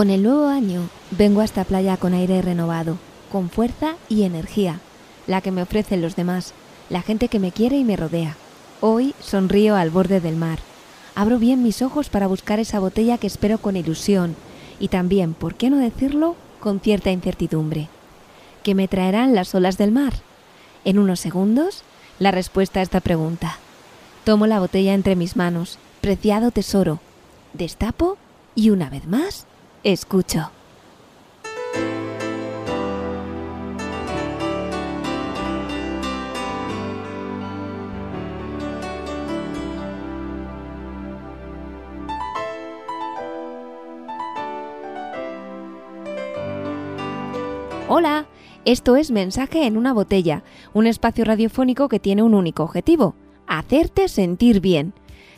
Con el nuevo año vengo a esta playa con aire renovado, con fuerza y energía, la que me ofrecen los demás, la gente que me quiere y me rodea. Hoy sonrío al borde del mar. Abro bien mis ojos para buscar esa botella que espero con ilusión y también, ¿por qué no decirlo?, con cierta incertidumbre. ¿Qué me traerán las olas del mar? En unos segundos, la respuesta a esta pregunta. Tomo la botella entre mis manos, preciado tesoro. Destapo y una vez más, escucho. Hola, esto es Mensaje en una botella, un espacio radiofónico que tiene un único objetivo, hacerte sentir bien.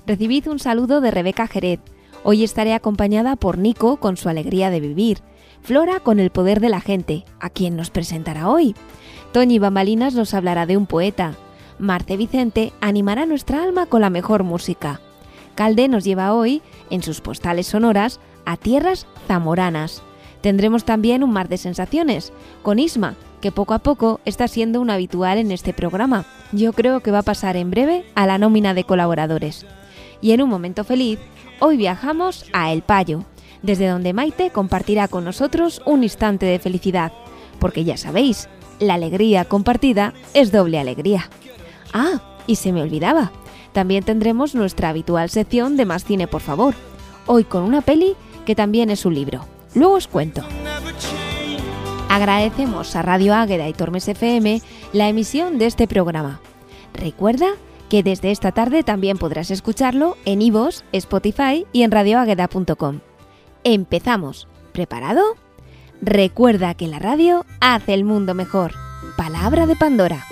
Recibid un saludo de Rebeca Jerez. Hoy estaré acompañada por Nico con su alegría de vivir, Flora con el poder de la gente, a quien nos presentará hoy. Toñi Bambalinas nos hablará de un poeta. Marce Vicente animará nuestra alma con la mejor música. Calde nos lleva hoy, en sus postales sonoras, a tierras zamoranas. Tendremos también un mar de sensaciones, con Isma, que poco a poco está siendo un habitual en este programa. Yo creo que va a pasar en breve a la nómina de colaboradores. Y en un momento feliz, hoy viajamos a El Payo, desde donde Maite compartirá con nosotros un instante de felicidad, porque ya sabéis, la alegría compartida es doble alegría. Ah, y se me olvidaba, también tendremos nuestra habitual sección de Más Cine, por favor, hoy con una peli que también es un libro. Luego os cuento. Agradecemos a Radio Águeda y Tormes FM la emisión de este programa. Recuerda que desde esta tarde también podrás escucharlo en iVoox, Spotify y en radioagueda.com. Empezamos. ¿Preparado? Recuerda que la radio hace el mundo mejor. Palabra de Pandora.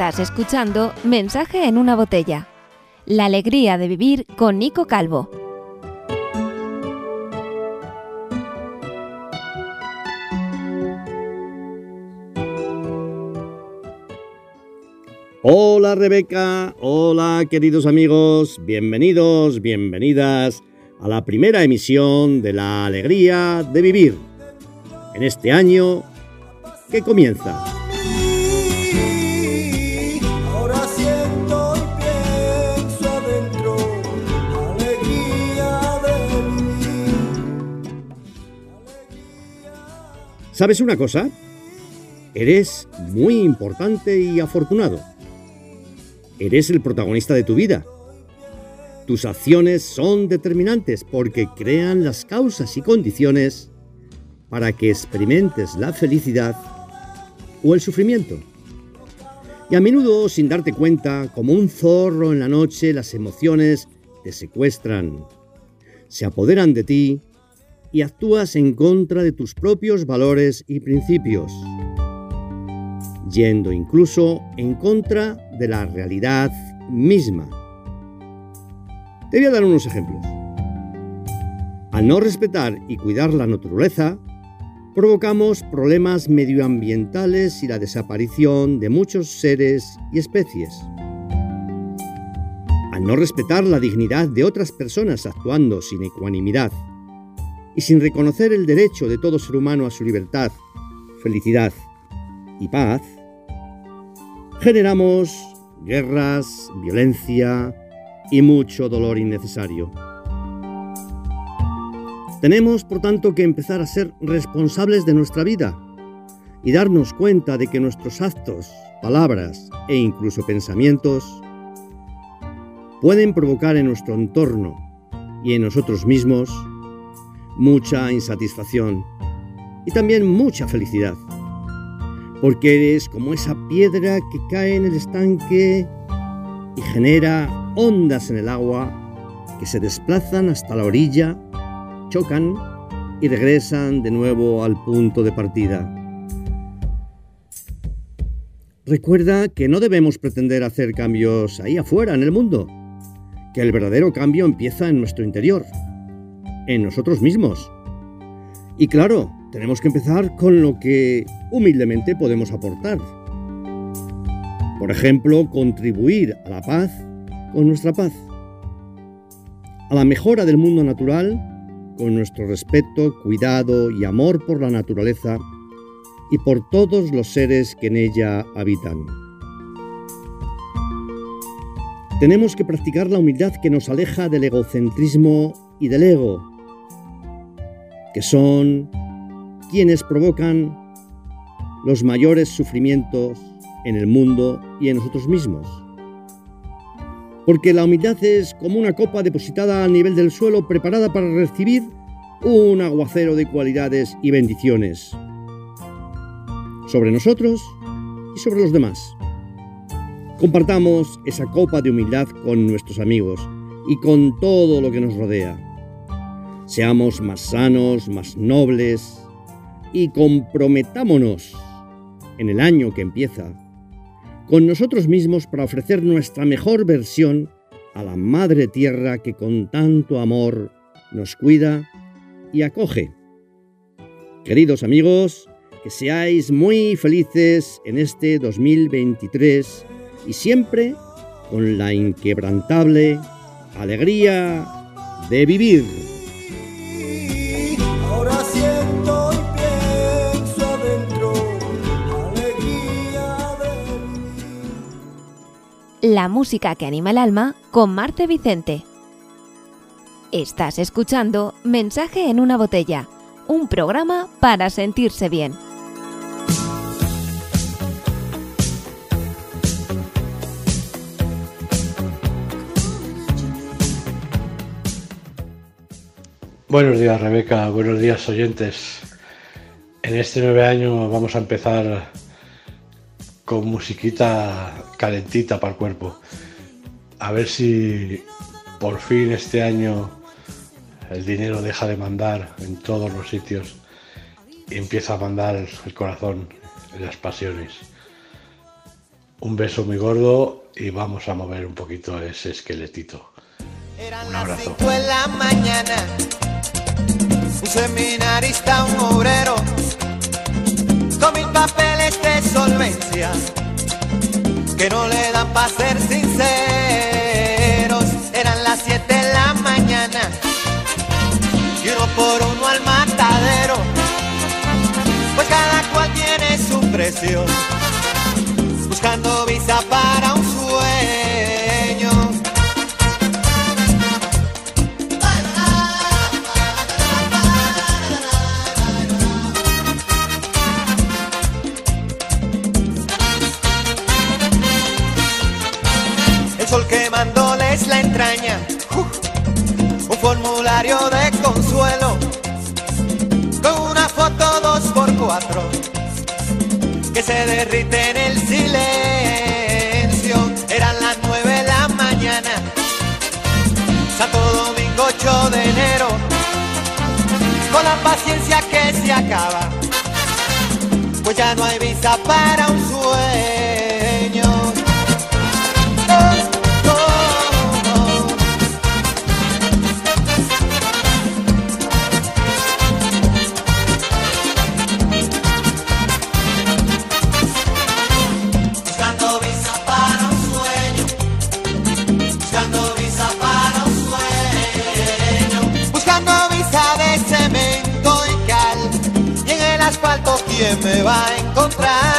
Estás escuchando Mensaje en una botella. La alegría de vivir con Nico Calvo. Hola Rebeca, hola queridos amigos, bienvenidos, bienvenidas a la primera emisión de La Alegría de Vivir en este año que comienza. ¿Sabes una cosa? Eres muy importante y afortunado. Eres el protagonista de tu vida. Tus acciones son determinantes porque crean las causas y condiciones para que experimentes la felicidad o el sufrimiento. Y a menudo, sin darte cuenta, como un zorro en la noche, las emociones te secuestran, se apoderan de ti y actúas en contra de tus propios valores y principios, yendo incluso en contra de la realidad misma. Te voy a dar unos ejemplos. Al no respetar y cuidar la naturaleza, provocamos problemas medioambientales y la desaparición de muchos seres y especies. Al no respetar la dignidad de otras personas actuando sin ecuanimidad y sin reconocer el derecho de todo ser humano a su libertad, felicidad y paz, generamos guerras, violencia y mucho dolor innecesario. Tenemos, por tanto, que empezar a ser responsables de nuestra vida y darnos cuenta de que nuestros actos, palabras e incluso pensamientos pueden provocar en nuestro entorno y en nosotros mismos mucha insatisfacción y también mucha felicidad. Porque eres como esa piedra que cae en el estanque y genera ondas en el agua que se desplazan hasta la orilla chocan y regresan de nuevo al punto de partida. Recuerda que no debemos pretender hacer cambios ahí afuera, en el mundo, que el verdadero cambio empieza en nuestro interior, en nosotros mismos. Y claro, tenemos que empezar con lo que humildemente podemos aportar. Por ejemplo, contribuir a la paz con nuestra paz, a la mejora del mundo natural con nuestro respeto, cuidado y amor por la naturaleza y por todos los seres que en ella habitan. Tenemos que practicar la humildad que nos aleja del egocentrismo y del ego, que son quienes provocan los mayores sufrimientos en el mundo y en nosotros mismos. Porque la humildad es como una copa depositada al nivel del suelo preparada para recibir un aguacero de cualidades y bendiciones sobre nosotros y sobre los demás. Compartamos esa copa de humildad con nuestros amigos y con todo lo que nos rodea. Seamos más sanos, más nobles y comprometámonos en el año que empieza con nosotros mismos para ofrecer nuestra mejor versión a la Madre Tierra que con tanto amor nos cuida y acoge. Queridos amigos, que seáis muy felices en este 2023 y siempre con la inquebrantable alegría de vivir. La música que anima el alma con Marte Vicente. Estás escuchando Mensaje en una botella, un programa para sentirse bien. Buenos días Rebeca, buenos días oyentes. En este nueve año vamos a empezar con musiquita calentita para el cuerpo. A ver si por fin este año el dinero deja de mandar en todos los sitios y empieza a mandar el corazón las pasiones. Un beso muy gordo y vamos a mover un poquito ese esqueletito. Eran Un las abrazo. cinco en la mañana. Un seminarista, un obrero, con mil papeles de solvencia. que no le dan para ser sinceros. Eran las 7 de la mañana y uno por uno al matadero. Pues cada cual tiene su precio, buscando visa para un un formulario de consuelo. Con una foto dos por cuatro. Que se derrite en el silencio. Eran las nueve de la mañana, Santo Domingo 8 de enero, con la paciencia que se acaba, pues ya no hay visa para ¿quién me va a encontrar?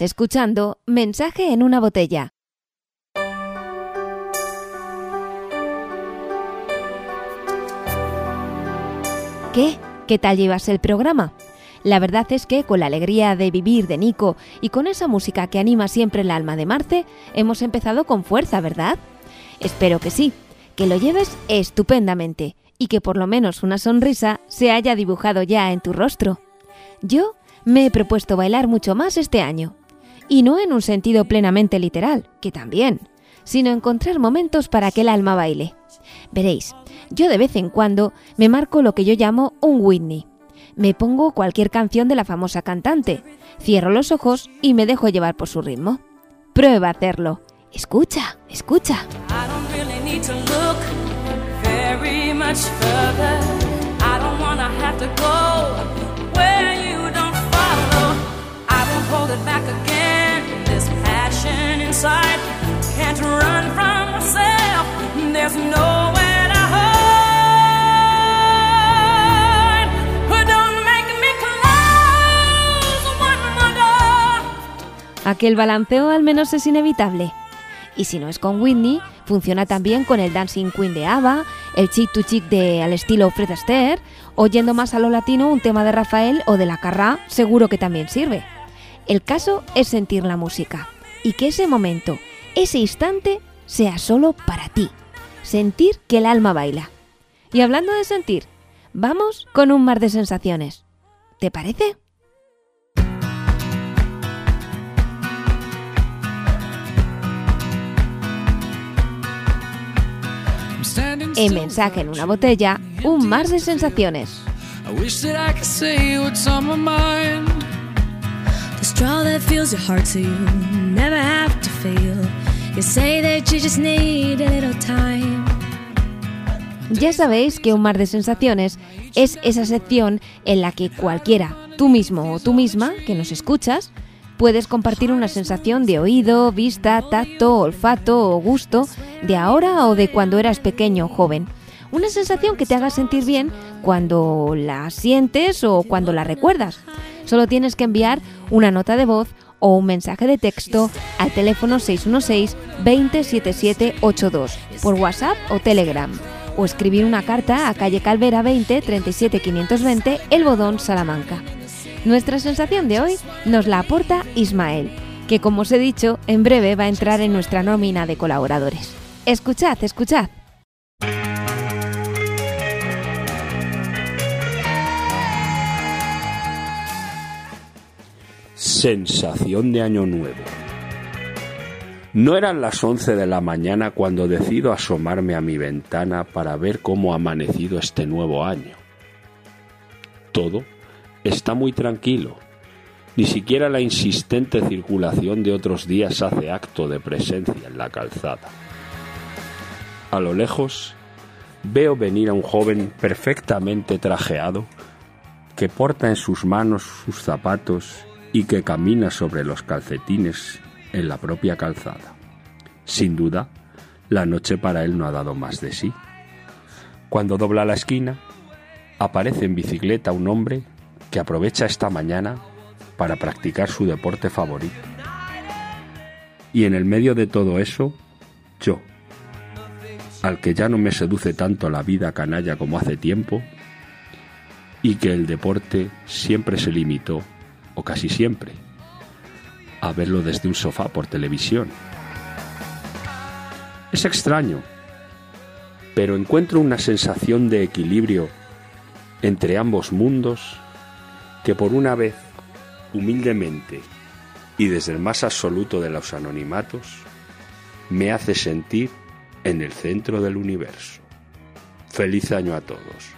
Escuchando Mensaje en una botella. ¿Qué? ¿Qué tal llevas el programa? La verdad es que con la alegría de vivir de Nico y con esa música que anima siempre el alma de Marce, hemos empezado con fuerza, ¿verdad? Espero que sí, que lo lleves estupendamente y que por lo menos una sonrisa se haya dibujado ya en tu rostro. Yo me he propuesto bailar mucho más este año. Y no en un sentido plenamente literal, que también, sino encontrar momentos para que el alma baile. Veréis, yo de vez en cuando me marco lo que yo llamo un Whitney. Me pongo cualquier canción de la famosa cantante, cierro los ojos y me dejo llevar por su ritmo. Prueba a hacerlo. Escucha, escucha. I don't have to go where Aquel balanceo al menos es inevitable. Y si no es con Whitney, funciona también con el Dancing Queen de ABBA, el Chick to Chick de al estilo Fred Astaire, o yendo más a lo latino un tema de Rafael o de la Carrá, seguro que también sirve. El caso es sentir la música y que ese momento, ese instante sea solo para ti. Sentir que el alma baila. Y hablando de sentir, vamos con un mar de sensaciones. ¿Te parece? En mensaje en una botella, un mar de sensaciones. The. Ya sabéis que un mar de sensaciones es esa sección en la que cualquiera, tú mismo o tú misma, que nos escuchas, puedes compartir una sensación de oído, vista, tacto, olfato o gusto de ahora o de cuando eras pequeño o joven. Una sensación que te haga sentir bien cuando la sientes o cuando la recuerdas. Solo tienes que enviar una nota de voz o un mensaje de texto al teléfono 616 207782 por WhatsApp o Telegram o escribir una carta a calle Calvera 20 37 520 El Bodón, Salamanca. Nuestra sensación de hoy nos la aporta Ismael, que como os he dicho, en breve va a entrar en nuestra nómina de colaboradores. Escuchad, escuchad. Sensación de año nuevo. No eran las once de la mañana cuando decido asomarme a mi ventana para ver cómo ha amanecido este nuevo año. Todo está muy tranquilo. Ni siquiera la insistente circulación de otros días hace acto de presencia en la calzada. A lo lejos veo venir a un joven perfectamente trajeado que porta en sus manos sus zapatos y que camina sobre los calcetines en la propia calzada. Sin duda, la noche para él no ha dado más de sí. Cuando dobla la esquina, aparece en bicicleta un hombre que aprovecha esta mañana para practicar su deporte favorito. Y en el medio de todo eso, yo, al que ya no me seduce tanto la vida canalla como hace tiempo, y que el deporte siempre se limitó, o casi siempre, a verlo desde un sofá por televisión. Es extraño, pero encuentro una sensación de equilibrio entre ambos mundos que por una vez, humildemente y desde el más absoluto de los anonimatos, me hace sentir en el centro del universo. Feliz año a todos.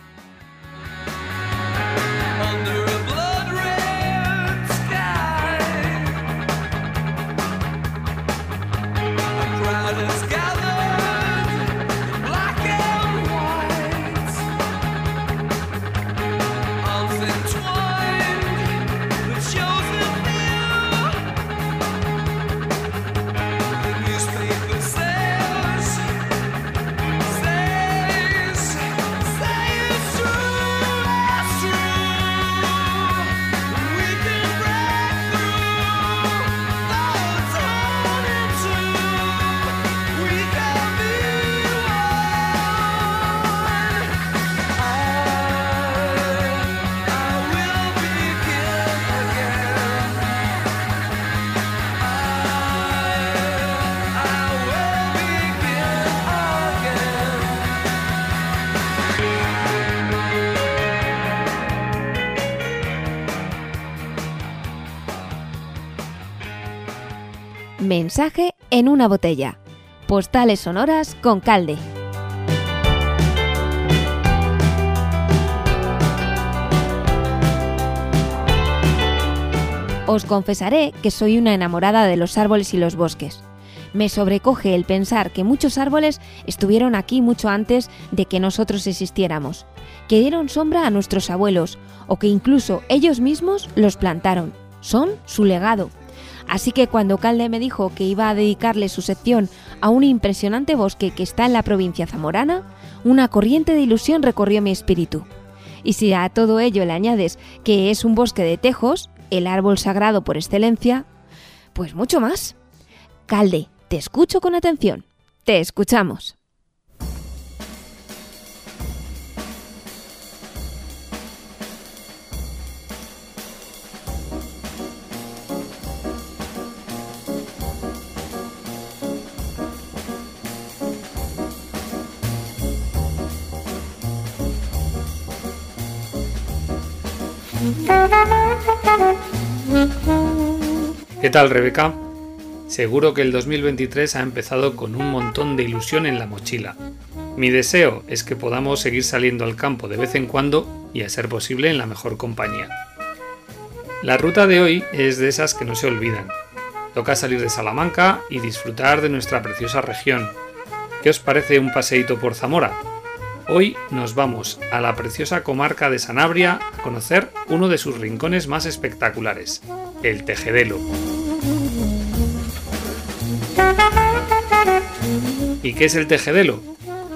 Mensaje en una botella. Postales sonoras con calde. Os confesaré que soy una enamorada de los árboles y los bosques. Me sobrecoge el pensar que muchos árboles estuvieron aquí mucho antes de que nosotros existiéramos, que dieron sombra a nuestros abuelos o que incluso ellos mismos los plantaron. Son su legado. Así que cuando Calde me dijo que iba a dedicarle su sección a un impresionante bosque que está en la provincia zamorana, una corriente de ilusión recorrió mi espíritu. Y si a todo ello le añades que es un bosque de tejos, el árbol sagrado por excelencia, pues mucho más. Calde, te escucho con atención. Te escuchamos. Tal, Rebeca? Seguro que el 2023 ha empezado con un montón de ilusión en la mochila. Mi deseo es que podamos seguir saliendo al campo de vez en cuando y a ser posible en la mejor compañía. La ruta de hoy es de esas que no se olvidan. Toca salir de Salamanca y disfrutar de nuestra preciosa región. ¿Qué os parece un paseíto por Zamora? Hoy nos vamos a la preciosa comarca de Sanabria a conocer uno de sus rincones más espectaculares, el Tejedelo. ¿Y qué es el Tejedelo?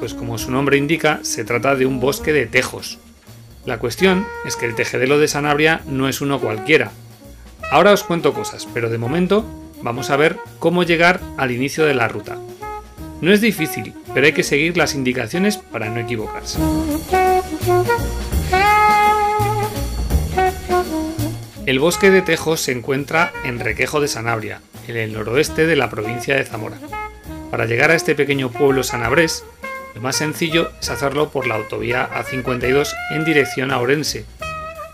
Pues como su nombre indica, se trata de un bosque de tejos. La cuestión es que el Tejedelo de Sanabria no es uno cualquiera. Ahora os cuento cosas, pero de momento vamos a ver cómo llegar al inicio de la ruta. No es difícil, pero hay que seguir las indicaciones para no equivocarse. El bosque de Tejos se encuentra en Requejo de Sanabria, en el noroeste de la provincia de Zamora. Para llegar a este pequeño pueblo sanabrés, lo más sencillo es hacerlo por la autovía A52 en dirección a Orense,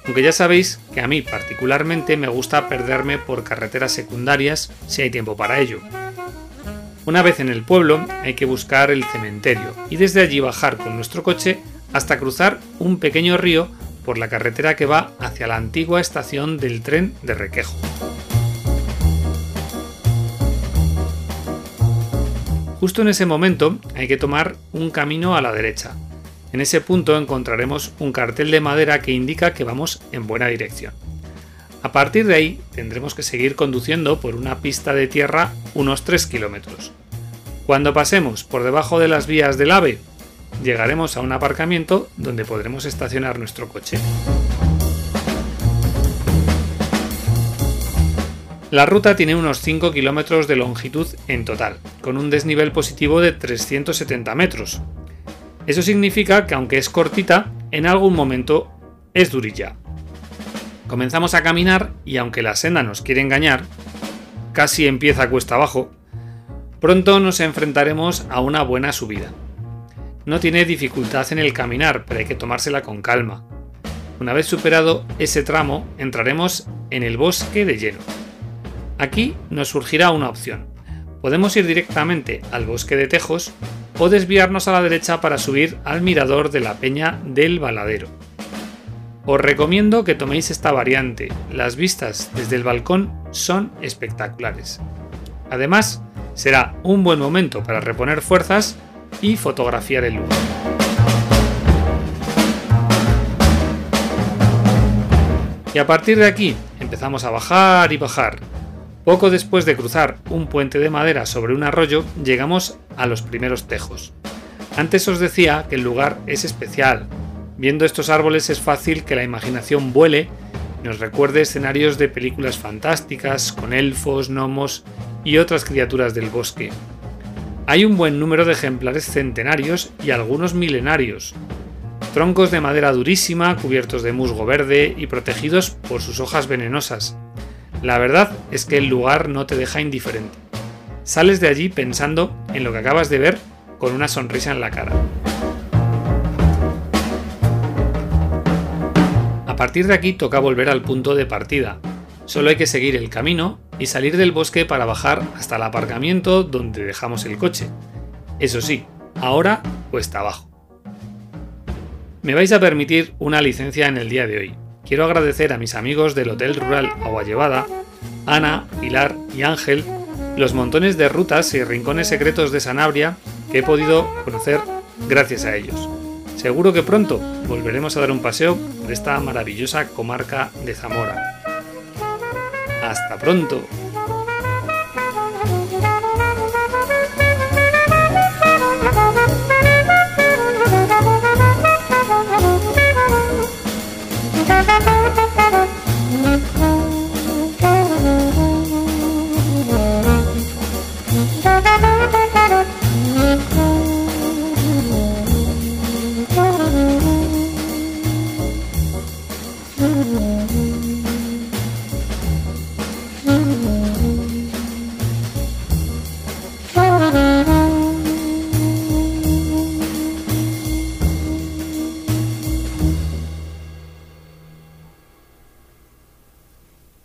aunque ya sabéis que a mí particularmente me gusta perderme por carreteras secundarias si hay tiempo para ello. Una vez en el pueblo hay que buscar el cementerio y desde allí bajar con nuestro coche hasta cruzar un pequeño río por la carretera que va hacia la antigua estación del tren de Requejo. Justo en ese momento hay que tomar un camino a la derecha. En ese punto encontraremos un cartel de madera que indica que vamos en buena dirección. A partir de ahí tendremos que seguir conduciendo por una pista de tierra unos 3 kilómetros. Cuando pasemos por debajo de las vías del AVE, llegaremos a un aparcamiento donde podremos estacionar nuestro coche. La ruta tiene unos 5 kilómetros de longitud en total, con un desnivel positivo de 370 metros. Eso significa que aunque es cortita, en algún momento es durilla. Comenzamos a caminar y aunque la senda nos quiere engañar, casi empieza cuesta abajo, pronto nos enfrentaremos a una buena subida. No tiene dificultad en el caminar, pero hay que tomársela con calma. Una vez superado ese tramo, entraremos en el bosque de lleno. Aquí nos surgirá una opción. Podemos ir directamente al bosque de Tejos o desviarnos a la derecha para subir al mirador de la peña del Baladero. Os recomiendo que toméis esta variante, las vistas desde el balcón son espectaculares. Además, será un buen momento para reponer fuerzas y fotografiar el lugar. Y a partir de aquí empezamos a bajar y bajar. Poco después de cruzar un puente de madera sobre un arroyo, llegamos a los primeros tejos. Antes os decía que el lugar es especial, Viendo estos árboles es fácil que la imaginación vuele y nos recuerde escenarios de películas fantásticas con elfos, gnomos y otras criaturas del bosque. Hay un buen número de ejemplares centenarios y algunos milenarios. Troncos de madera durísima, cubiertos de musgo verde y protegidos por sus hojas venenosas. La verdad es que el lugar no te deja indiferente. Sales de allí pensando en lo que acabas de ver con una sonrisa en la cara. A partir de aquí toca volver al punto de partida. Solo hay que seguir el camino y salir del bosque para bajar hasta el aparcamiento donde dejamos el coche. Eso sí, ahora cuesta abajo. Me vais a permitir una licencia en el día de hoy. Quiero agradecer a mis amigos del Hotel Rural Agua Llevada, Ana, Pilar y Ángel, los montones de rutas y rincones secretos de Sanabria que he podido conocer gracias a ellos. Seguro que pronto volveremos a dar un paseo por esta maravillosa comarca de Zamora. Hasta pronto.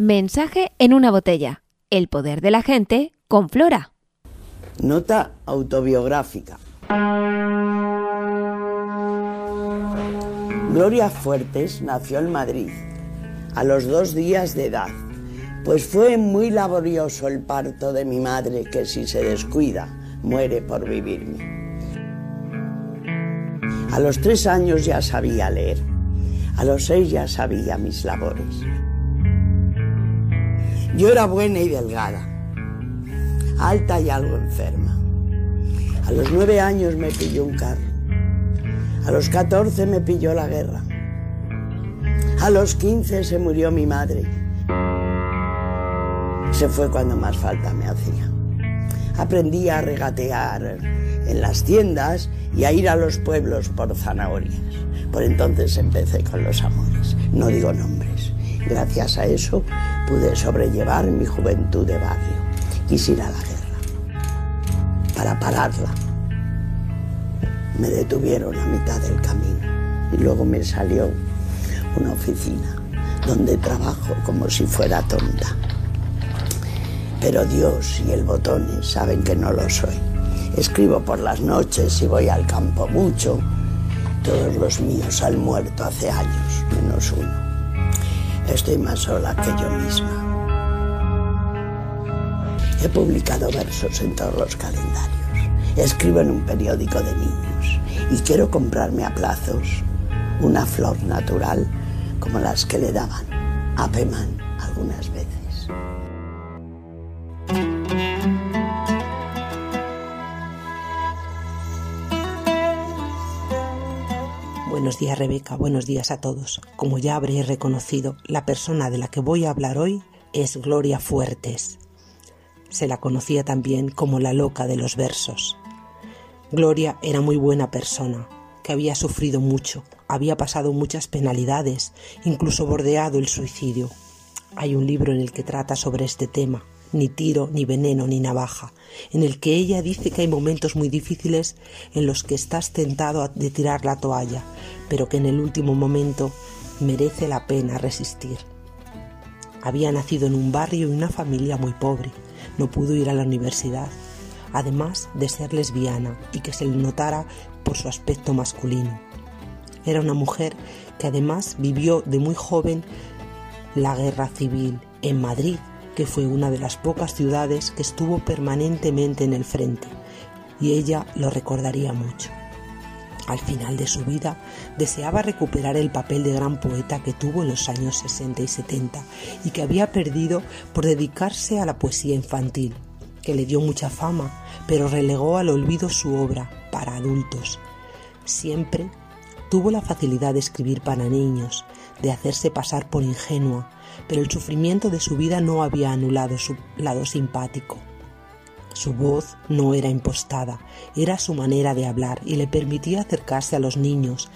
Mensaje en una botella. El poder de la gente con Flora. Nota autobiográfica. Gloria Fuertes nació en Madrid a los dos días de edad, pues fue muy laborioso el parto de mi madre que si se descuida muere por vivirme. A los tres años ya sabía leer, a los seis ya sabía mis labores. Yo era buena y delgada, alta y algo enferma. A los nueve años me pilló un carro. A los catorce me pilló la guerra. A los quince se murió mi madre. Se fue cuando más falta me hacía. Aprendí a regatear en las tiendas y a ir a los pueblos por zanahorias. Por entonces empecé con los amores. No digo nombres. Gracias a eso pude sobrellevar mi juventud de barrio. Quise ir a la guerra para pararla. Me detuvieron a mitad del camino y luego me salió una oficina donde trabajo como si fuera tonta. Pero Dios y el botones saben que no lo soy. Escribo por las noches y voy al campo mucho. Todos los míos han muerto hace años, menos uno. Estoy más sola que yo misma. He publicado versos en todos los calendarios. Escribo en un periódico de niños y quiero comprarme a plazos una flor natural como las que le daban a Peman algunas veces. Buenos días Rebeca, buenos días a todos. Como ya habréis reconocido, la persona de la que voy a hablar hoy es Gloria Fuertes. Se la conocía también como la loca de los versos. Gloria era muy buena persona, que había sufrido mucho, había pasado muchas penalidades, incluso bordeado el suicidio. Hay un libro en el que trata sobre este tema, ni tiro, ni veneno, ni navaja, en el que ella dice que hay momentos muy difíciles en los que estás tentado de tirar la toalla, pero que en el último momento merece la pena resistir. Había nacido en un barrio y una familia muy pobre, no pudo ir a la universidad, además de ser lesbiana y que se le notara por su aspecto masculino. Era una mujer que además vivió de muy joven la guerra civil en Madrid, que fue una de las pocas ciudades que estuvo permanentemente en el frente, y ella lo recordaría mucho. Al final de su vida deseaba recuperar el papel de gran poeta que tuvo en los años 60 y 70 y que había perdido por dedicarse a la poesía infantil, que le dio mucha fama, pero relegó al olvido su obra para adultos. Siempre tuvo la facilidad de escribir para niños, de hacerse pasar por ingenua, pero el sufrimiento de su vida no había anulado su lado simpático. Su voz no era impostada, era su manera de hablar y le permitía acercarse a los niños,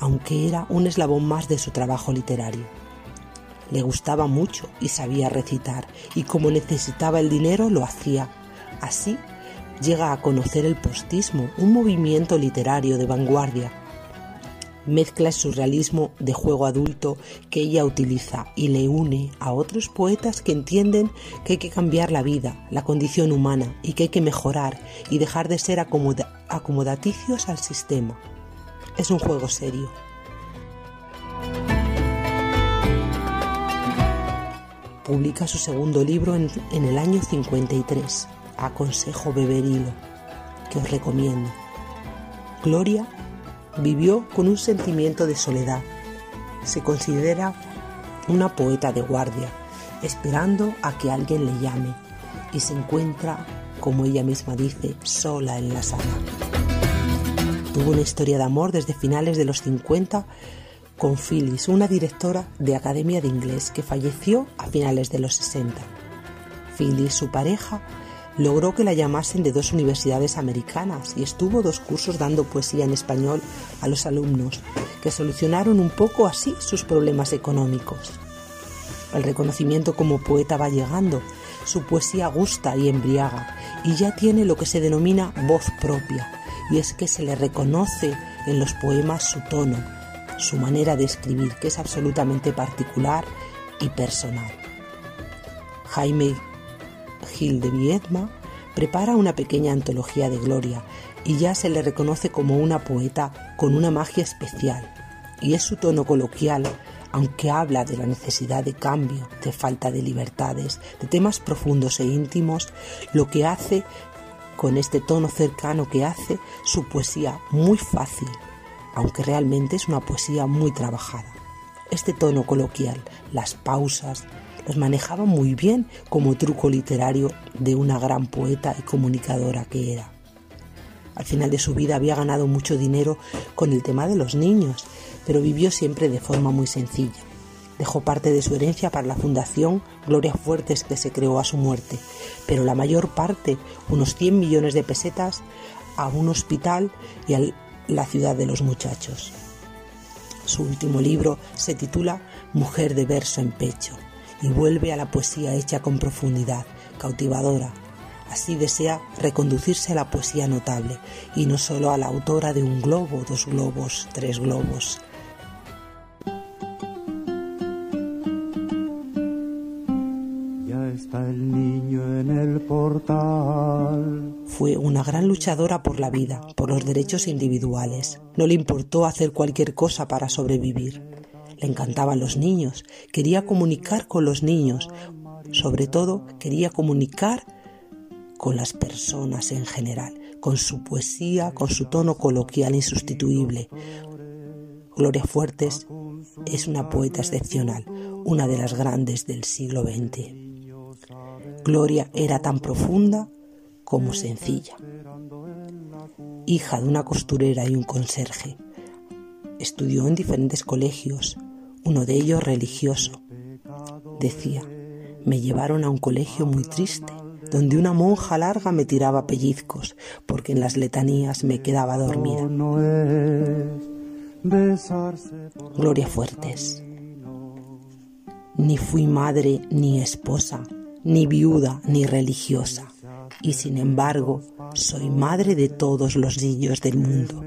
aunque era un eslabón más de su trabajo literario. Le gustaba mucho y sabía recitar, y como necesitaba el dinero lo hacía. Así llega a conocer el postismo, un movimiento literario de vanguardia. Mezcla el surrealismo de juego adulto que ella utiliza y le une a otros poetas que entienden que hay que cambiar la vida, la condición humana y que hay que mejorar y dejar de ser acomoda acomodaticios al sistema. Es un juego serio. Publica su segundo libro en, en el año 53, Aconsejo beber hilo, que os recomiendo. Gloria vivió con un sentimiento de soledad. Se considera una poeta de guardia, esperando a que alguien le llame, y se encuentra, como ella misma dice, sola en la sala. Tuvo una historia de amor desde finales de los 50 con Phyllis, una directora de Academia de Inglés que falleció a finales de los 60. Phyllis, su pareja, logró que la llamasen de dos universidades americanas y estuvo dos cursos dando poesía en español a los alumnos, que solucionaron un poco así sus problemas económicos. El reconocimiento como poeta va llegando, su poesía gusta y embriaga, y ya tiene lo que se denomina voz propia, y es que se le reconoce en los poemas su tono, su manera de escribir, que es absolutamente particular y personal. Jaime Gil de Viedma prepara una pequeña antología de Gloria y ya se le reconoce como una poeta con una magia especial. y es su tono coloquial, aunque habla de la necesidad de cambio, de falta de libertades, de temas profundos e íntimos, lo que hace con este tono cercano que hace su poesía muy fácil, aunque realmente es una poesía muy trabajada. Este tono coloquial, las pausas, los manejaba muy bien como truco literario de una gran poeta y comunicadora que era. Al final de su vida había ganado mucho dinero con el tema de los niños, pero vivió siempre de forma muy sencilla. Dejó parte de su herencia para la fundación Gloria Fuertes que se creó a su muerte, pero la mayor parte, unos 100 millones de pesetas, a un hospital y a la ciudad de los muchachos. Su último libro se titula Mujer de verso en pecho y vuelve a la poesía hecha con profundidad, cautivadora. Así desea reconducirse a la poesía notable y no solo a la autora de un globo, dos globos, tres globos. Ya está el niño en el portal. Fue una gran luchadora por la vida, por los derechos individuales. No le importó hacer cualquier cosa para sobrevivir. Le encantaban los niños, quería comunicar con los niños, sobre todo quería comunicar con las personas en general, con su poesía, con su tono coloquial insustituible. Gloria Fuertes es una poeta excepcional, una de las grandes del siglo XX. Gloria era tan profunda como sencilla. Hija de una costurera y un conserje, estudió en diferentes colegios, uno de ellos religioso. Decía, me llevaron a un colegio muy triste, donde una monja larga me tiraba pellizcos, porque en las letanías me quedaba dormida. Gloria Fuertes. Ni fui madre ni esposa, ni viuda ni religiosa, y sin embargo soy madre de todos los niños del mundo,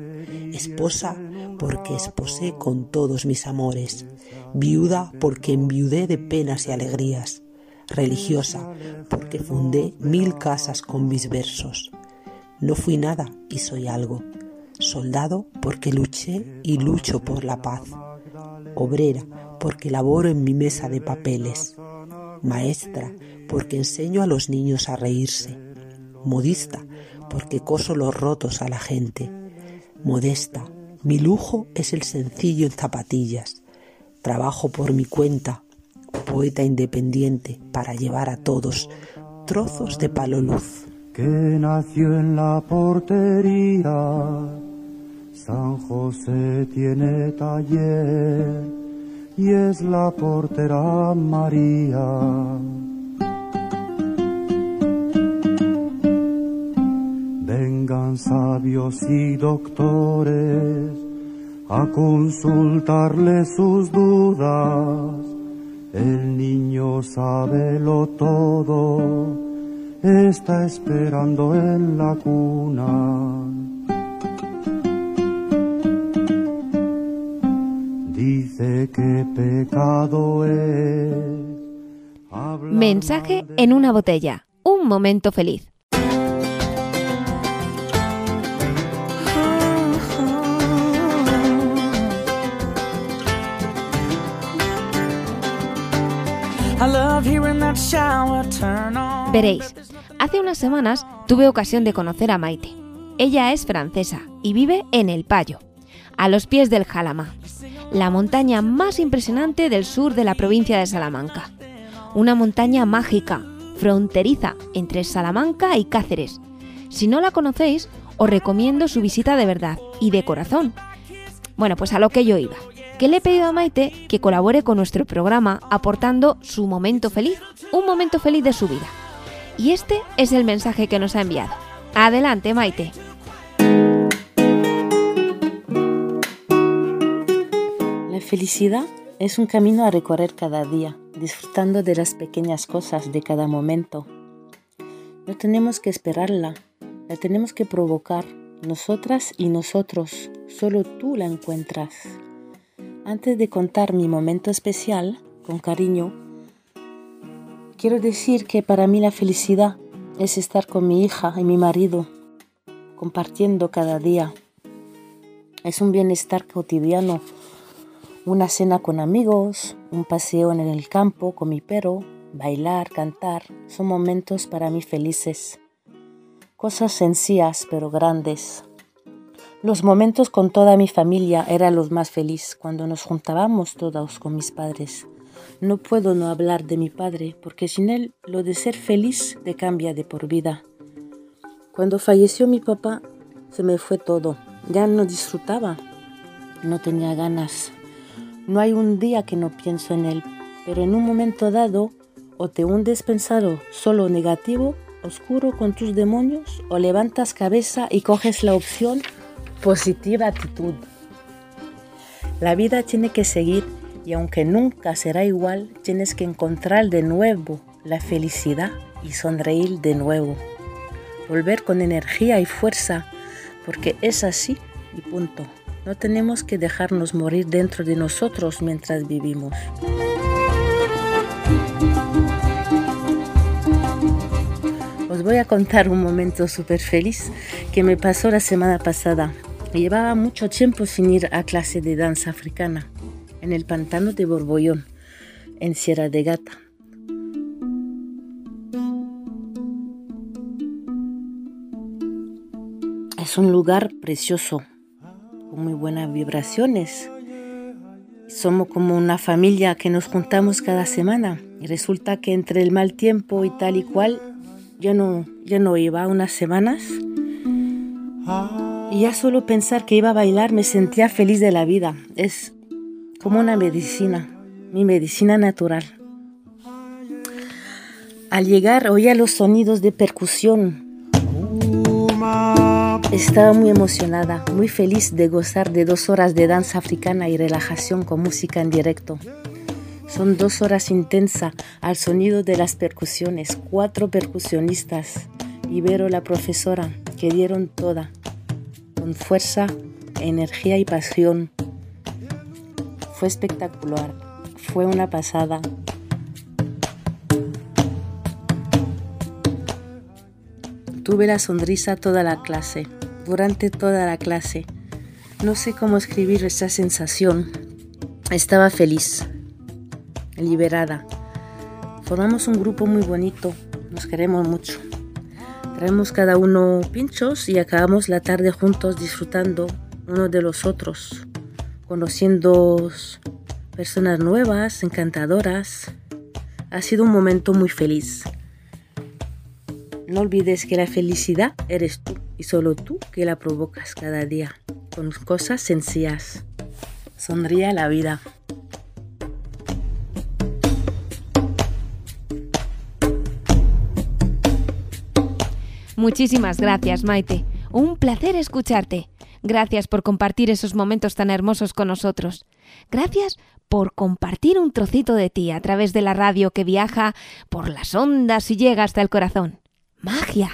esposa porque esposé con todos mis amores, viuda porque enviudé de penas y alegrías, religiosa porque fundé mil casas con mis versos. No fui nada y soy algo. Soldado porque luché y lucho por la paz. Obrera porque laboro en mi mesa de papeles. Maestra porque enseño a los niños a reírse. Modista porque coso los rotos a la gente. Modesta mi lujo es el sencillo en zapatillas. Trabajo por mi cuenta, poeta independiente, para llevar a todos trozos de palo luz. Que nació en la portería. San José tiene taller y es la portera María. Vengan sabios y doctores a consultarle sus dudas. El niño sabe lo todo, está esperando en la cuna. Dice que pecado es. Mensaje en una botella. Un momento feliz. Veréis, hace unas semanas tuve ocasión de conocer a Maite. Ella es francesa y vive en El Payo, a los pies del Jalama, la montaña más impresionante del sur de la provincia de Salamanca. Una montaña mágica, fronteriza entre Salamanca y Cáceres. Si no la conocéis, os recomiendo su visita de verdad y de corazón. Bueno, pues a lo que yo iba que le he pedido a Maite que colabore con nuestro programa aportando su momento feliz, un momento feliz de su vida. Y este es el mensaje que nos ha enviado. Adelante, Maite. La felicidad es un camino a recorrer cada día, disfrutando de las pequeñas cosas de cada momento. No tenemos que esperarla, la tenemos que provocar, nosotras y nosotros, solo tú la encuentras. Antes de contar mi momento especial, con cariño, quiero decir que para mí la felicidad es estar con mi hija y mi marido, compartiendo cada día. Es un bienestar cotidiano Una cena con amigos, un paseo en el campo con mi perro, bailar, cantar, son momentos para mí felices. Cosas sencillas pero grandes. Los momentos con toda mi familia eran los más felices cuando nos juntábamos todos con mis padres. No puedo no hablar de mi padre porque sin él lo de ser feliz te cambia de por vida. Cuando falleció mi papá se me fue todo. Ya no disfrutaba, no tenía ganas. No hay un día que no pienso en él, pero en un momento dado o te hundes pensado solo negativo, oscuro con tus demonios, o levantas cabeza y coges la opción positiva actitud. La vida tiene que seguir y aunque nunca será igual, tienes que encontrar de nuevo la felicidad y sonreír de nuevo. Volver con energía y fuerza, porque es así y punto. No tenemos que dejarnos morir dentro de nosotros mientras vivimos. Voy a contar un momento súper feliz que me pasó la semana pasada. Llevaba mucho tiempo sin ir a clase de danza africana en el pantano de Borbollón, en Sierra de Gata. Es un lugar precioso, con muy buenas vibraciones. Somos como una familia que nos juntamos cada semana y resulta que entre el mal tiempo y tal y cual, yo no, no iba unas semanas y ya solo pensar que iba a bailar me sentía feliz de la vida. Es como una medicina, mi medicina natural. Al llegar oía los sonidos de percusión. Estaba muy emocionada, muy feliz de gozar de dos horas de danza africana y relajación con música en directo. Son dos horas intensas al sonido de las percusiones, cuatro percusionistas, Ibero la profesora, que dieron toda, con fuerza, energía y pasión. Fue espectacular, fue una pasada. Tuve la sonrisa toda la clase, durante toda la clase. No sé cómo escribir esa sensación. Estaba feliz, liberada. Formamos un grupo muy bonito, nos queremos mucho. Traemos cada uno pinchos y acabamos la tarde juntos disfrutando uno de los otros, conociendo personas nuevas, encantadoras. Ha sido un momento muy feliz. No olvides que la felicidad eres tú y solo tú que la provocas cada día con cosas sencillas. Sonríe la vida. Muchísimas gracias, Maite. Un placer escucharte. Gracias por compartir esos momentos tan hermosos con nosotros. Gracias por compartir un trocito de ti a través de la radio que viaja por las ondas y llega hasta el corazón. Magia.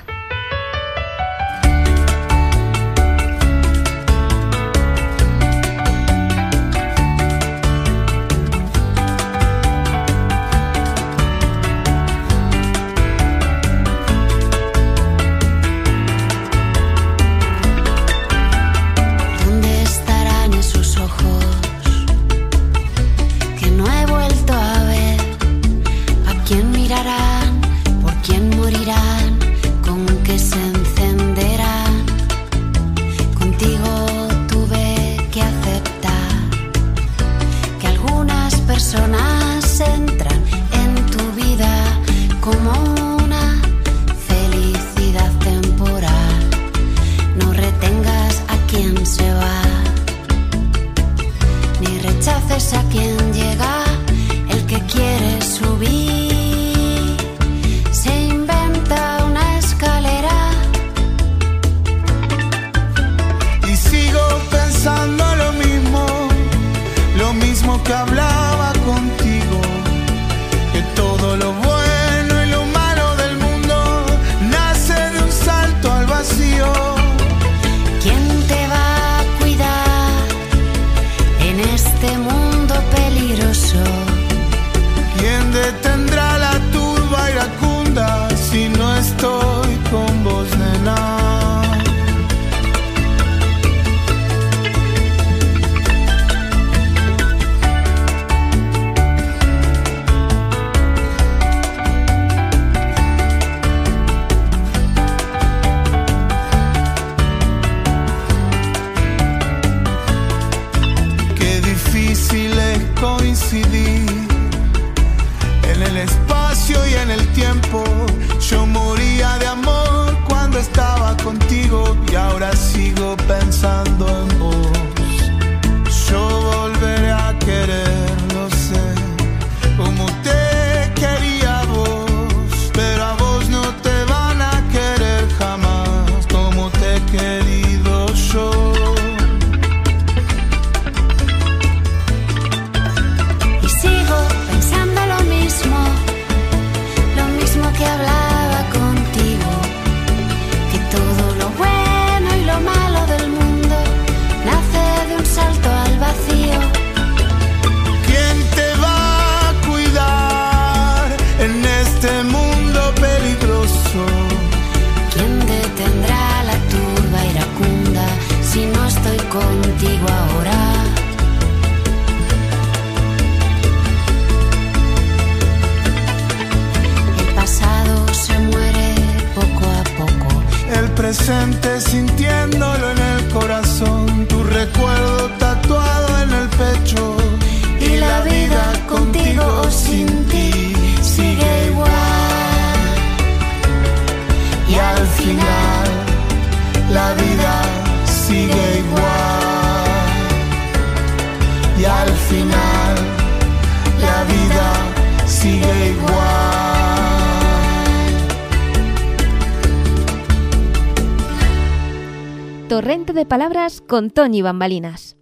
Con Toñi Bambalinas.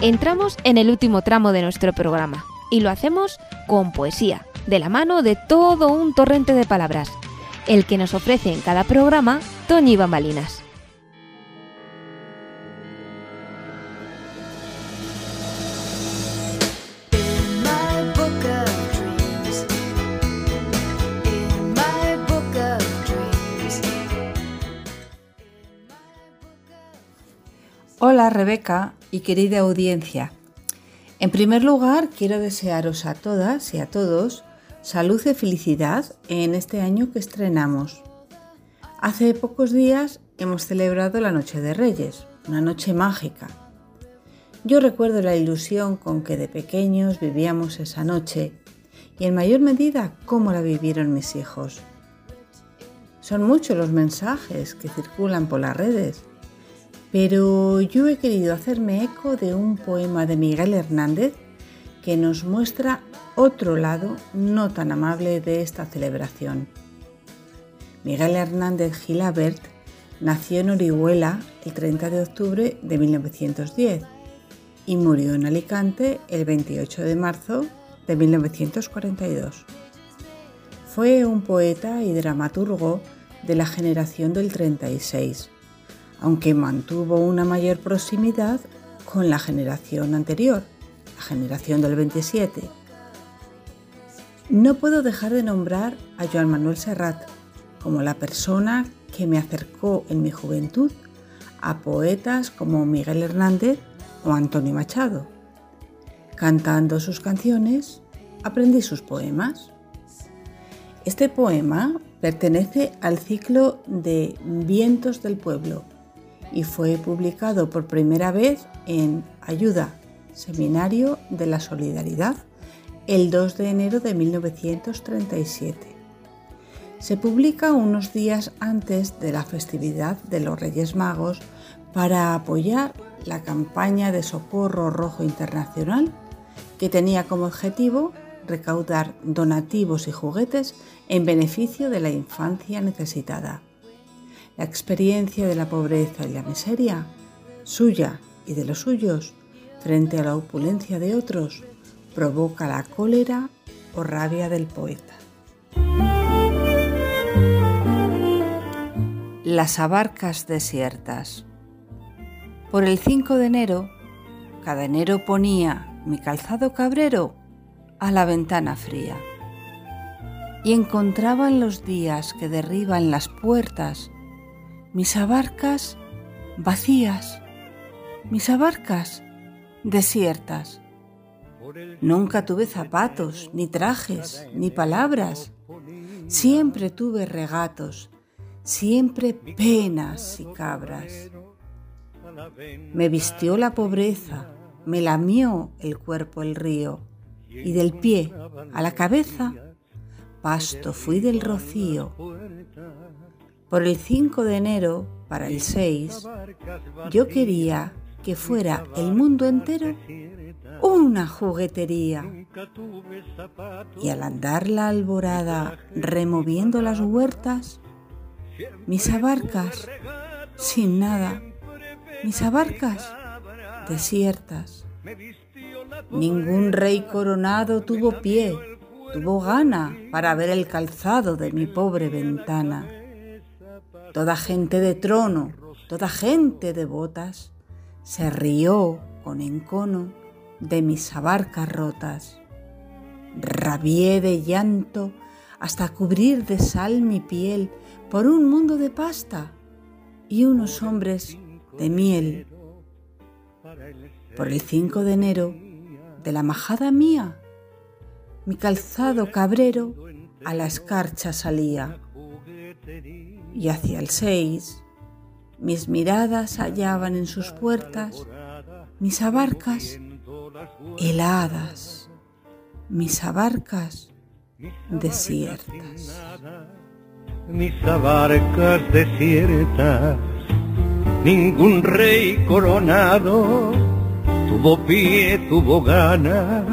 Entramos en el último tramo de nuestro programa y lo hacemos con poesía, de la mano de todo un torrente de palabras, el que nos ofrece en cada programa Toñi Bambalinas. Hola Rebeca y querida audiencia. En primer lugar, quiero desearos a todas y a todos salud y felicidad en este año que estrenamos. Hace pocos días hemos celebrado la Noche de Reyes, una noche mágica. Yo recuerdo la ilusión con que de pequeños vivíamos esa noche y en mayor medida cómo la vivieron mis hijos. Son muchos los mensajes que circulan por las redes, pero yo he querido hacerme eco de un poema de Miguel Hernández que nos muestra otro lado no tan amable de esta celebración. Miguel Hernández Gilabert nació en Orihuela el 30 de octubre de 1910 y murió en Alicante el 28 de marzo de 1942. Fue un poeta y dramaturgo de la generación del 36, aunque mantuvo una mayor proximidad con la generación anterior, la generación del 27. No puedo dejar de nombrar a Joan Manuel Serrat como la persona que me acercó en mi juventud a poetas como Miguel Hernández o Antonio Machado. Cantando sus canciones, aprendí sus poemas. Este poema pertenece al ciclo de Vientos del Pueblo y fue publicado por primera vez en Ayuda, Seminario de la Solidaridad, el 2 de enero de 1937. Se publica unos días antes de la festividad de los Reyes Magos para apoyar la campaña de Socorro Rojo Internacional que tenía como objetivo recaudar donativos y juguetes en beneficio de la infancia necesitada. La experiencia de la pobreza y la miseria, suya y de los suyos, frente a la opulencia de otros, provoca la cólera o rabia del poeta. Las abarcas desiertas. Por el 5 de enero, cada enero ponía mi calzado cabrero a la ventana fría y encontraba en los días que derriban las puertas mis abarcas vacías, mis abarcas desiertas. Nunca tuve zapatos, ni trajes, ni palabras. Siempre tuve regatos, siempre penas y cabras. Me vistió la pobreza, me lamió el cuerpo el río, y del pie a la cabeza pasto fui del rocío. Por el 5 de enero, para el 6, yo quería que fuera el mundo entero una juguetería. Y al andar la alborada removiendo las huertas, mis abarcas, sin nada, mis abarcas, desiertas. Ningún rey coronado tuvo pie, tuvo gana para ver el calzado de mi pobre ventana. Toda gente de trono, toda gente de botas, se rió con encono de mis abarcas rotas. Rabié de llanto hasta cubrir de sal mi piel por un mundo de pasta y unos hombres de miel. Por el 5 de enero de la majada mía, mi calzado cabrero a la escarcha salía. Y hacia el 6, mis miradas hallaban en sus puertas mis abarcas heladas, mis abarcas desiertas. mis abarcas desiertas, ningún rey coronado tuvo pie, tuvo gana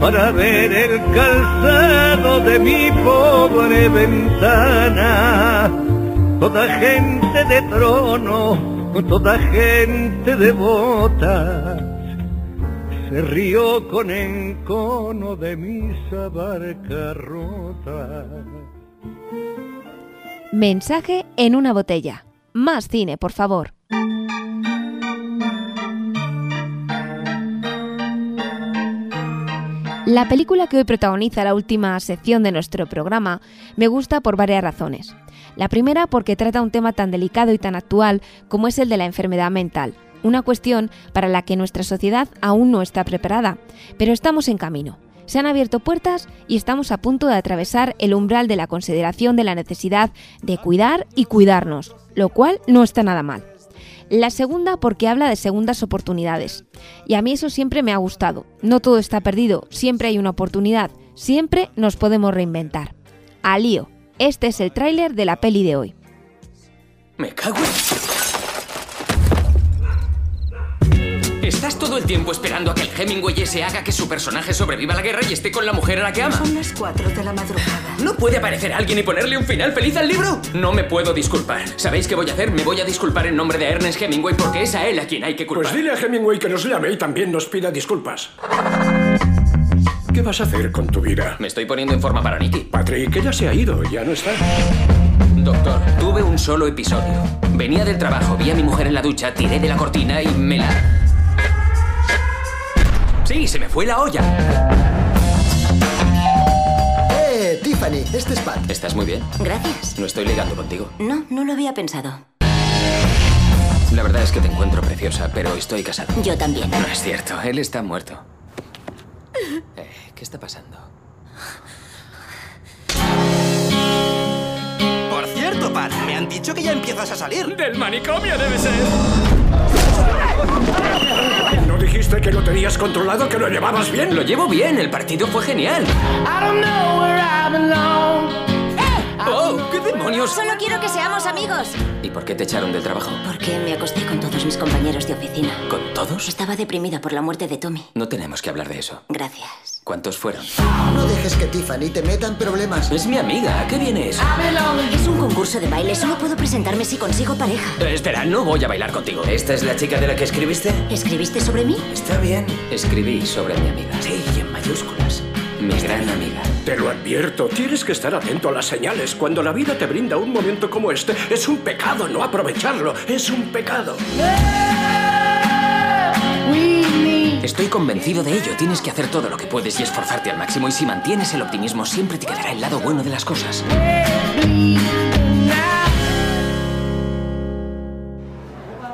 para ver el calzado de mi pobre ventana. Toda gente de trono, toda gente de botas, se rió con encono de mis abarcas rotas. Mensaje en una botella. Más cine, por favor. La película que hoy protagoniza la última sección de nuestro programa me gusta por varias razones. La primera porque trata un tema tan delicado y tan actual como es el de la enfermedad mental, una cuestión para la que nuestra sociedad aún no está preparada, pero estamos en camino. Se han abierto puertas y estamos a punto de atravesar el umbral de la consideración de la necesidad de cuidar y cuidarnos, lo cual no está nada mal. La segunda porque habla de segundas oportunidades. Y a mí eso siempre me ha gustado. No todo está perdido, siempre hay una oportunidad, siempre nos podemos reinventar. Al lío, este es el tráiler de la peli de hoy. Me cago en... todo el tiempo esperando a que el Hemingway ese haga que su personaje sobreviva a la guerra y esté con la mujer a la que ama? Son las 4 de la madrugada. ¿No puede aparecer alguien y ponerle un final feliz al libro? No me puedo disculpar. ¿Sabéis qué voy a hacer? Me voy a disculpar en nombre de Ernest Hemingway porque es a él a quien hay que culpar. Pues dile a Hemingway que nos llame y también nos pida disculpas. ¿Qué vas a hacer con tu vida? Me estoy poniendo en forma para Nicky. Patrick, ella se ha ido, ya no está. Doctor, tuve un solo episodio. Venía del trabajo, vi a mi mujer en la ducha, tiré de la cortina y me la... Sí, se me fue la olla. ¡Eh, Tiffany! Este es Pat. ¿Estás muy bien? Gracias. No estoy ligando contigo. No, no lo había pensado. La verdad es que te encuentro preciosa, pero estoy casado. Yo también. No es cierto, él está muerto. Eh, ¿Qué está pasando? Por cierto, Pat, me han dicho que ya empiezas a salir. Del manicomio debe ser. ¿No dijiste que lo tenías controlado, que lo llevabas bien? Lo llevo bien, el partido fue genial. ¡Oh! ¿Qué demonios? Solo quiero que seamos amigos. ¿Y por qué te echaron del trabajo? Porque me acosté con todos mis compañeros de oficina. ¿Con todos? Estaba deprimida por la muerte de Tommy. No tenemos que hablar de eso. Gracias. ¿Cuántos fueron? No dejes que Tiffany te meta en problemas. Es mi amiga, ¿a qué viene eso? Es un concurso de baile. Solo puedo presentarme si consigo pareja. Eh, espera, no voy a bailar contigo. ¿Esta es la chica de la que escribiste? ¿Escribiste sobre mí? Está bien. Escribí sobre mi amiga. Sí, y en mayúsculas. Mi gran amiga. Te lo advierto, tienes que estar atento a las señales. Cuando la vida te brinda un momento como este, es un pecado no aprovecharlo. Es un pecado. Estoy convencido de ello. Tienes que hacer todo lo que puedes y esforzarte al máximo. Y si mantienes el optimismo, siempre te quedará el lado bueno de las cosas.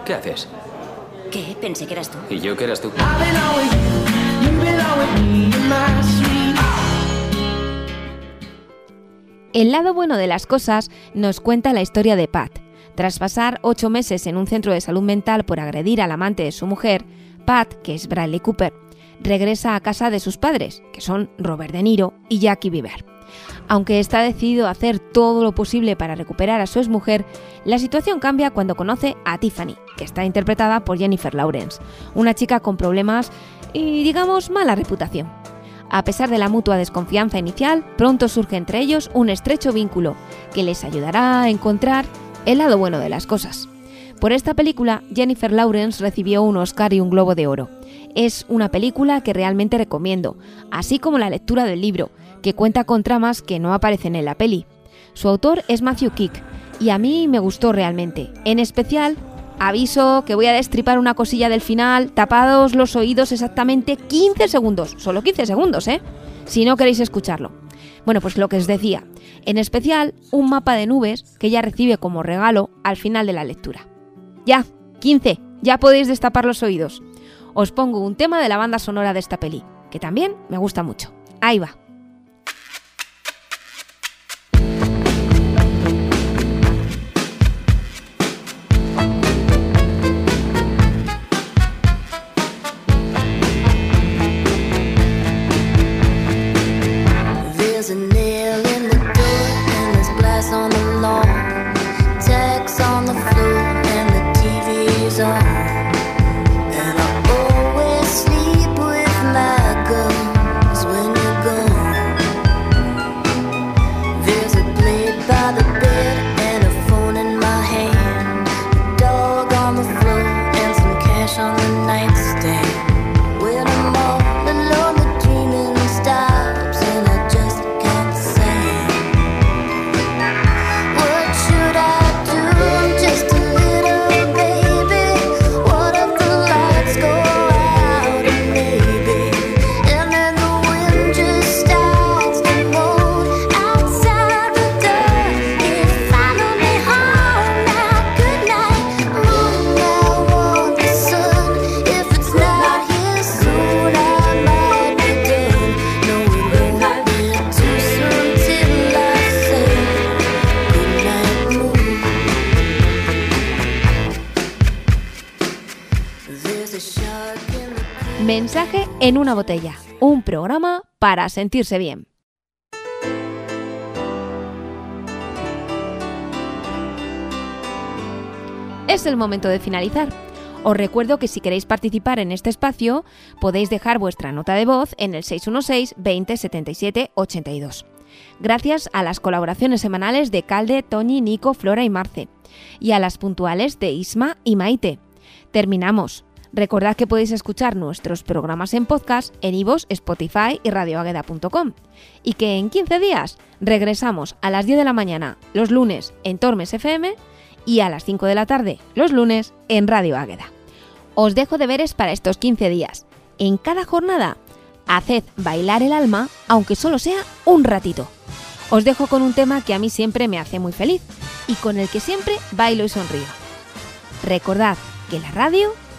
¿Qué haces? ¿Qué? Pensé que eras tú. ¿Y yo qué eras tú? El lado bueno de las cosas nos cuenta la historia de Pat. Tras pasar ocho meses en un centro de salud mental por agredir al amante de su mujer, Pat, que es Bradley Cooper, regresa a casa de sus padres, que son Robert De Niro y Jackie Bieber. Aunque está decidido a hacer todo lo posible para recuperar a su exmujer, la situación cambia cuando conoce a Tiffany, que está interpretada por Jennifer Lawrence, una chica con problemas y, digamos, mala reputación. A pesar de la mutua desconfianza inicial, pronto surge entre ellos un estrecho vínculo que les ayudará a encontrar el lado bueno de las cosas. Por esta película, Jennifer Lawrence recibió un Oscar y un Globo de Oro. Es una película que realmente recomiendo, así como la lectura del libro, que cuenta con tramas que no aparecen en la peli. Su autor es Matthew Kick, y a mí me gustó realmente. En especial, aviso que voy a destripar una cosilla del final, tapados los oídos exactamente 15 segundos, solo 15 segundos, ¿eh? Si no queréis escucharlo. Bueno, pues lo que os decía, en especial un mapa de nubes que ella recibe como regalo al final de la lectura. Ya, 15, ya podéis destapar los oídos. Os pongo un tema de la banda sonora de esta peli, que también me gusta mucho. Ahí va. Una botella, un programa para sentirse bien. Es el momento de finalizar. Os recuerdo que si queréis participar en este espacio, podéis dejar vuestra nota de voz en el 616 20 77 82. Gracias a las colaboraciones semanales de Calde, Toñi, Nico, Flora y Marce, y a las puntuales de Isma y Maite. Terminamos. Recordad que podéis escuchar nuestros programas en podcast en iVoox, Spotify y radioagueda.com. Y que en 15 días regresamos a las 10 de la mañana los lunes en Tormes FM y a las 5 de la tarde los lunes en Radio Águeda. Os dejo deberes para estos 15 días. En cada jornada, haced bailar el alma, aunque solo sea un ratito. Os dejo con un tema que a mí siempre me hace muy feliz y con el que siempre bailo y sonrío. Recordad que la radio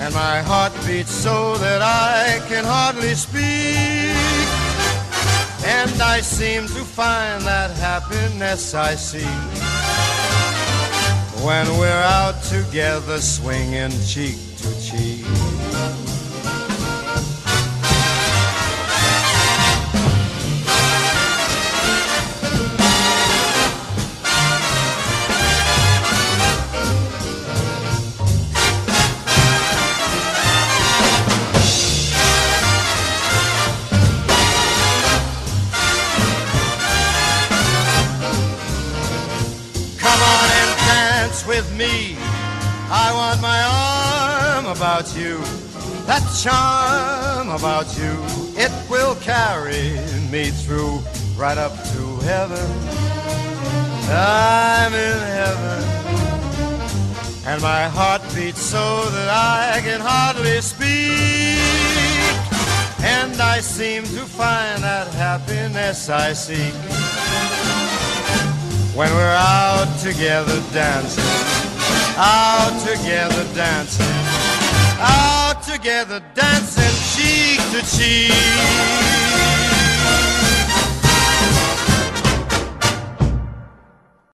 And my heart beats so that I can hardly speak. And I seem to find that happiness I seek when we're out together swinging cheek to cheek. About you. That charm about you, it will carry me through right up to heaven. I'm in heaven. And my heart beats so that I can hardly speak. And I seem to find that happiness I seek when we're out together dancing, out together dancing, out together dancing cheek to cheek.